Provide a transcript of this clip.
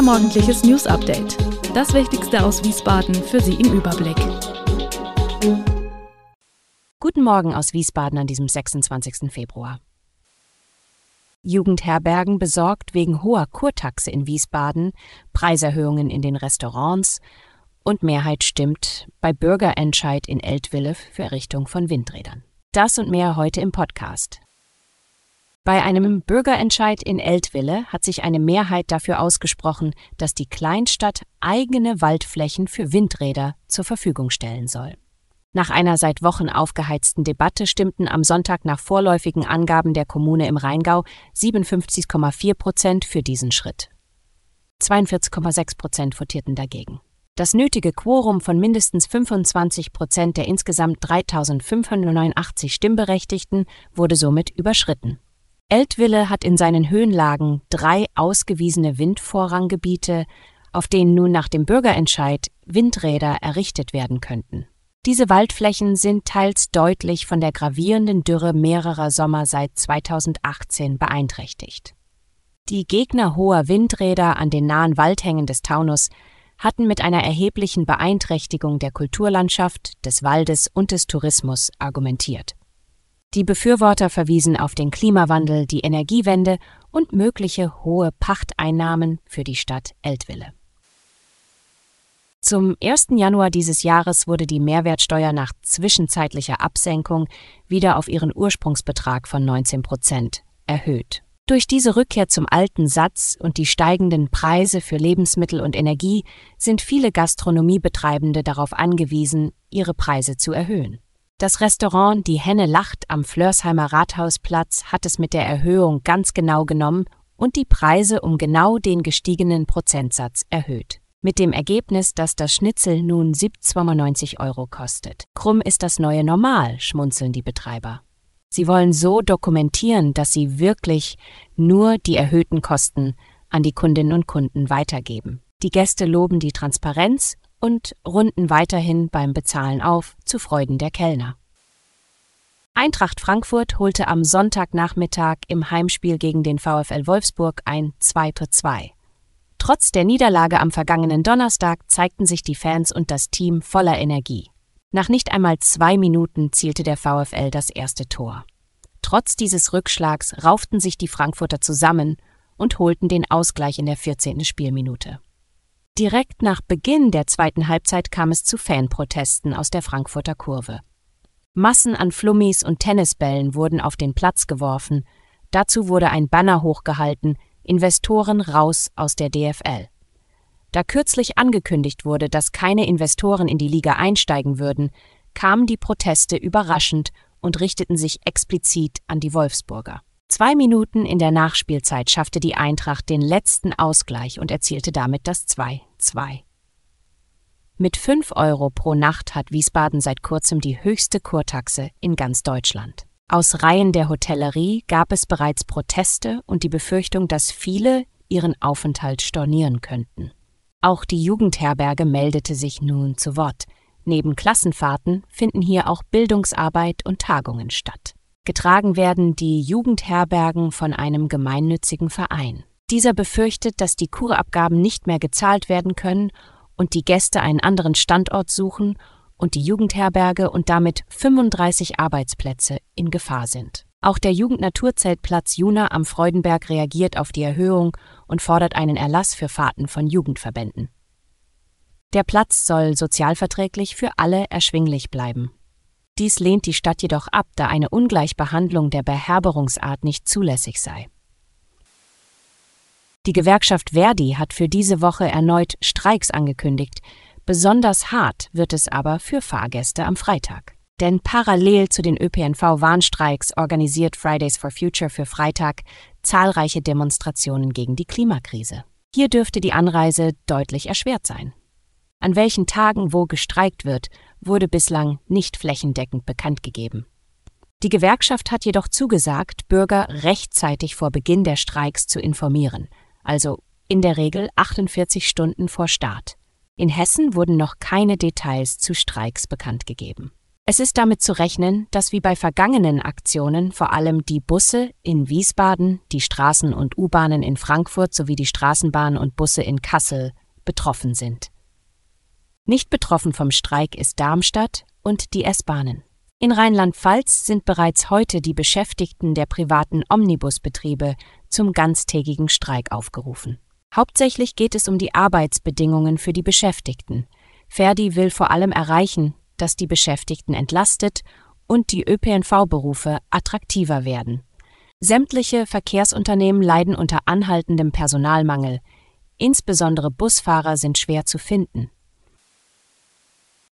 Unser morgendliches News Update. Das Wichtigste aus Wiesbaden für Sie im Überblick. Guten Morgen aus Wiesbaden an diesem 26. Februar. Jugendherbergen besorgt wegen hoher Kurtaxe in Wiesbaden, Preiserhöhungen in den Restaurants und Mehrheit stimmt bei Bürgerentscheid in Eltville für Errichtung von Windrädern. Das und mehr heute im Podcast. Bei einem Bürgerentscheid in Eltville hat sich eine Mehrheit dafür ausgesprochen, dass die Kleinstadt eigene Waldflächen für Windräder zur Verfügung stellen soll. Nach einer seit Wochen aufgeheizten Debatte stimmten am Sonntag nach vorläufigen Angaben der Kommune im Rheingau 57,4 Prozent für diesen Schritt. 42,6 Prozent votierten dagegen. Das nötige Quorum von mindestens 25 Prozent der insgesamt 3589 Stimmberechtigten wurde somit überschritten. Eltville hat in seinen Höhenlagen drei ausgewiesene Windvorranggebiete, auf denen nun nach dem Bürgerentscheid Windräder errichtet werden könnten. Diese Waldflächen sind teils deutlich von der gravierenden Dürre mehrerer Sommer seit 2018 beeinträchtigt. Die Gegner hoher Windräder an den nahen Waldhängen des Taunus hatten mit einer erheblichen Beeinträchtigung der Kulturlandschaft, des Waldes und des Tourismus argumentiert. Die Befürworter verwiesen auf den Klimawandel, die Energiewende und mögliche hohe Pachteinnahmen für die Stadt Eltville. Zum 1. Januar dieses Jahres wurde die Mehrwertsteuer nach zwischenzeitlicher Absenkung wieder auf ihren Ursprungsbetrag von 19 Prozent erhöht. Durch diese Rückkehr zum alten Satz und die steigenden Preise für Lebensmittel und Energie sind viele Gastronomiebetreibende darauf angewiesen, ihre Preise zu erhöhen. Das Restaurant Die Henne lacht am Flörsheimer Rathausplatz hat es mit der Erhöhung ganz genau genommen und die Preise um genau den gestiegenen Prozentsatz erhöht. Mit dem Ergebnis, dass das Schnitzel nun 7,90 Euro kostet. Krumm ist das neue Normal, schmunzeln die Betreiber. Sie wollen so dokumentieren, dass sie wirklich nur die erhöhten Kosten an die Kundinnen und Kunden weitergeben. Die Gäste loben die Transparenz und runden weiterhin beim Bezahlen auf, zu Freuden der Kellner. Eintracht Frankfurt holte am Sonntagnachmittag im Heimspiel gegen den VfL Wolfsburg ein 2 zu 2. Trotz der Niederlage am vergangenen Donnerstag zeigten sich die Fans und das Team voller Energie. Nach nicht einmal zwei Minuten zielte der VfL das erste Tor. Trotz dieses Rückschlags rauften sich die Frankfurter zusammen und holten den Ausgleich in der 14. Spielminute. Direkt nach Beginn der zweiten Halbzeit kam es zu Fanprotesten aus der Frankfurter Kurve. Massen an Flummis und Tennisbällen wurden auf den Platz geworfen, dazu wurde ein Banner hochgehalten Investoren raus aus der DFL. Da kürzlich angekündigt wurde, dass keine Investoren in die Liga einsteigen würden, kamen die Proteste überraschend und richteten sich explizit an die Wolfsburger. Zwei Minuten in der Nachspielzeit schaffte die Eintracht den letzten Ausgleich und erzielte damit das 2-2. Mit 5 Euro pro Nacht hat Wiesbaden seit kurzem die höchste Kurtaxe in ganz Deutschland. Aus Reihen der Hotellerie gab es bereits Proteste und die Befürchtung, dass viele ihren Aufenthalt stornieren könnten. Auch die Jugendherberge meldete sich nun zu Wort. Neben Klassenfahrten finden hier auch Bildungsarbeit und Tagungen statt. Getragen werden die Jugendherbergen von einem gemeinnützigen Verein. Dieser befürchtet, dass die Kurabgaben nicht mehr gezahlt werden können und die Gäste einen anderen Standort suchen und die Jugendherberge und damit 35 Arbeitsplätze in Gefahr sind. Auch der Jugendnaturzelt-Platz Juna am Freudenberg reagiert auf die Erhöhung und fordert einen Erlass für Fahrten von Jugendverbänden. Der Platz soll sozialverträglich für alle erschwinglich bleiben. Dies lehnt die Stadt jedoch ab, da eine Ungleichbehandlung der Beherberungsart nicht zulässig sei. Die Gewerkschaft Verdi hat für diese Woche erneut Streiks angekündigt. Besonders hart wird es aber für Fahrgäste am Freitag. Denn parallel zu den ÖPNV-Warnstreiks organisiert Fridays for Future für Freitag zahlreiche Demonstrationen gegen die Klimakrise. Hier dürfte die Anreise deutlich erschwert sein. An welchen Tagen wo gestreikt wird, wurde bislang nicht flächendeckend bekannt gegeben. Die Gewerkschaft hat jedoch zugesagt, Bürger rechtzeitig vor Beginn der Streiks zu informieren, also in der Regel 48 Stunden vor Start. In Hessen wurden noch keine Details zu Streiks bekannt gegeben. Es ist damit zu rechnen, dass wie bei vergangenen Aktionen vor allem die Busse in Wiesbaden, die Straßen und U-Bahnen in Frankfurt sowie die Straßenbahnen und Busse in Kassel betroffen sind. Nicht betroffen vom Streik ist Darmstadt und die S-Bahnen. In Rheinland-Pfalz sind bereits heute die Beschäftigten der privaten Omnibusbetriebe zum ganztägigen Streik aufgerufen. Hauptsächlich geht es um die Arbeitsbedingungen für die Beschäftigten. Verdi will vor allem erreichen, dass die Beschäftigten entlastet und die ÖPNV-Berufe attraktiver werden. Sämtliche Verkehrsunternehmen leiden unter anhaltendem Personalmangel. Insbesondere Busfahrer sind schwer zu finden.